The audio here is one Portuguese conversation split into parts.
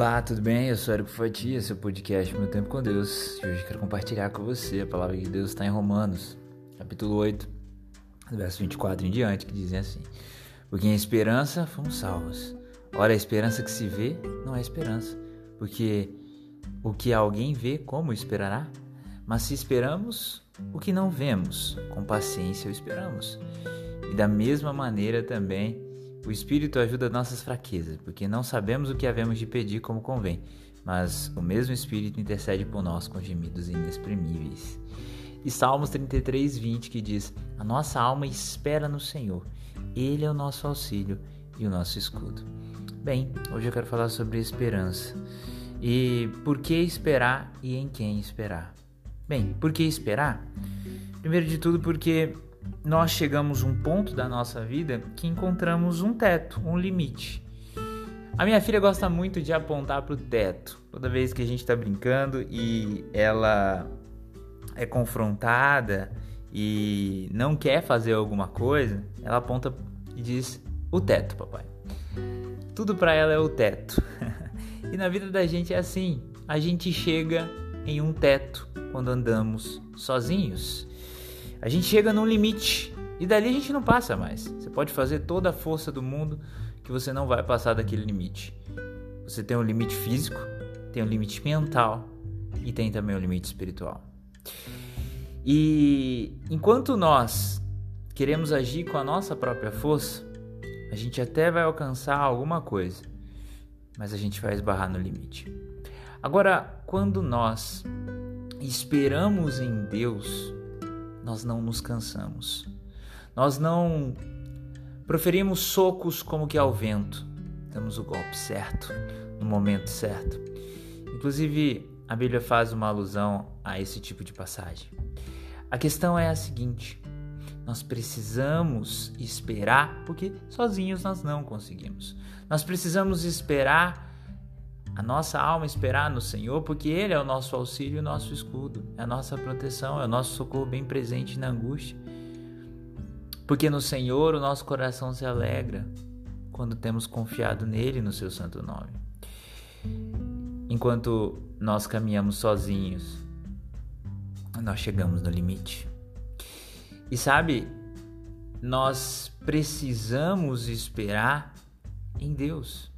Olá, tudo bem? Eu sou Érico Fatia, seu podcast Meu Tempo com Deus. E hoje quero compartilhar com você a palavra de Deus está em Romanos, capítulo 8, verso 24 em diante, que dizem assim: Porque em esperança fomos salvos. Ora, a esperança que se vê não é esperança, porque o que alguém vê, como esperará? Mas se esperamos o que não vemos, com paciência o esperamos. E da mesma maneira também o Espírito ajuda nossas fraquezas, porque não sabemos o que havemos de pedir como convém, mas o mesmo Espírito intercede por nós com gemidos inexprimíveis. E Salmos 33, 20 que diz: A nossa alma espera no Senhor, Ele é o nosso auxílio e o nosso escudo. Bem, hoje eu quero falar sobre esperança. E por que esperar e em quem esperar? Bem, por que esperar? Primeiro de tudo, porque nós chegamos a um ponto da nossa vida que encontramos um teto, um limite. A minha filha gosta muito de apontar para o teto. Toda vez que a gente está brincando e ela é confrontada e não quer fazer alguma coisa, ela aponta e diz: "O teto, papai". Tudo para ela é o teto. e na vida da gente é assim. A gente chega em um teto quando andamos sozinhos. A gente chega num limite e dali a gente não passa mais. Você pode fazer toda a força do mundo que você não vai passar daquele limite. Você tem um limite físico, tem um limite mental e tem também um limite espiritual. E enquanto nós queremos agir com a nossa própria força, a gente até vai alcançar alguma coisa, mas a gente vai esbarrar no limite. Agora, quando nós esperamos em Deus, nós não nos cansamos. Nós não proferimos socos como que ao vento. Damos o golpe certo, no momento certo. Inclusive, a Bíblia faz uma alusão a esse tipo de passagem. A questão é a seguinte: nós precisamos esperar, porque sozinhos nós não conseguimos. Nós precisamos esperar a nossa alma esperar no Senhor, porque Ele é o nosso auxílio e o nosso escudo, é a nossa proteção, é o nosso socorro bem presente na angústia. Porque no Senhor o nosso coração se alegra quando temos confiado nele no seu santo nome. Enquanto nós caminhamos sozinhos, nós chegamos no limite. E sabe, nós precisamos esperar em Deus.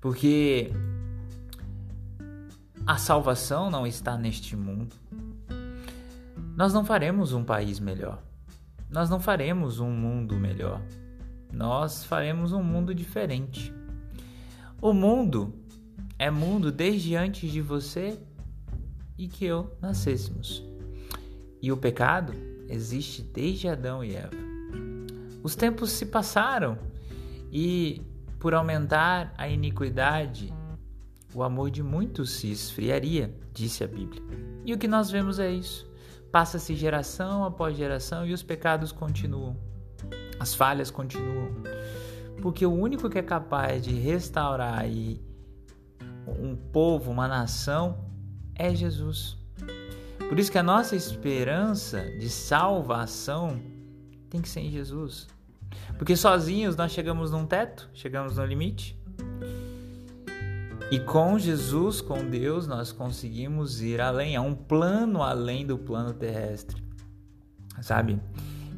Porque a salvação não está neste mundo. Nós não faremos um país melhor. Nós não faremos um mundo melhor. Nós faremos um mundo diferente. O mundo é mundo desde antes de você e que eu nascêssemos. E o pecado existe desde Adão e Eva. Os tempos se passaram e por aumentar a iniquidade, o amor de muitos se esfriaria, disse a Bíblia. E o que nós vemos é isso. Passa-se geração após geração e os pecados continuam. As falhas continuam. Porque o único que é capaz de restaurar um povo, uma nação, é Jesus. Por isso que a nossa esperança de salvação tem que ser em Jesus. Porque sozinhos nós chegamos num teto, chegamos no limite. E com Jesus, com Deus, nós conseguimos ir além, há um plano além do plano terrestre. Sabe?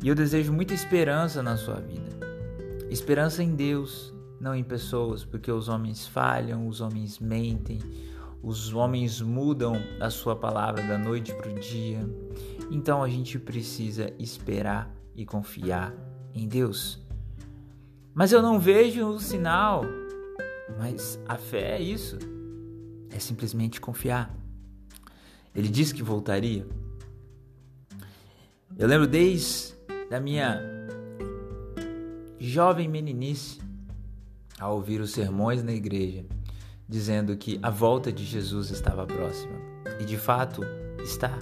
E eu desejo muita esperança na sua vida. Esperança em Deus, não em pessoas, porque os homens falham, os homens mentem, os homens mudam a sua palavra da noite para o dia. Então a gente precisa esperar e confiar em Deus. Mas eu não vejo o sinal. Mas a fé é isso. É simplesmente confiar. Ele disse que voltaria. Eu lembro desde a minha jovem meninice a ouvir os sermões na igreja, dizendo que a volta de Jesus estava próxima. E de fato está.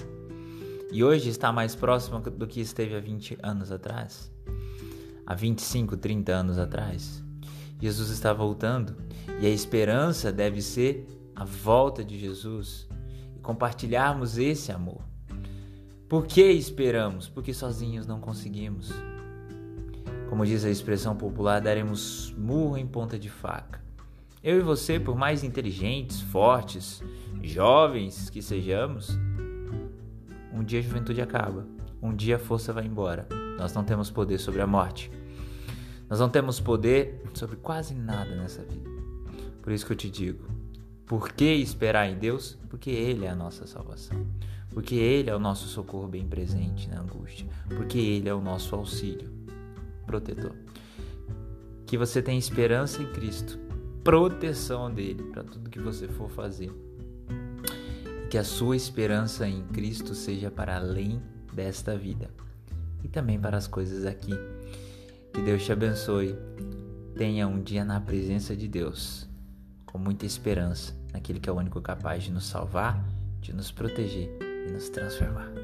E hoje está mais próxima do que esteve há 20 anos atrás há 25, 30 anos atrás. Jesus está voltando e a esperança deve ser a volta de Jesus e compartilharmos esse amor. Por que esperamos? Porque sozinhos não conseguimos. Como diz a expressão popular, daremos murro em ponta de faca. Eu e você, por mais inteligentes, fortes, jovens que sejamos, um dia a juventude acaba, um dia a força vai embora. Nós não temos poder sobre a morte. Nós não temos poder sobre quase nada nessa vida. Por isso que eu te digo: por que esperar em Deus? Porque Ele é a nossa salvação. Porque Ele é o nosso socorro bem presente na angústia. Porque Ele é o nosso auxílio protetor. Que você tenha esperança em Cristo, proteção dele para tudo que você for fazer. Que a sua esperança em Cristo seja para além desta vida e também para as coisas aqui. Que Deus te abençoe. Tenha um dia na presença de Deus, com muita esperança naquele que é o único capaz de nos salvar, de nos proteger e nos transformar.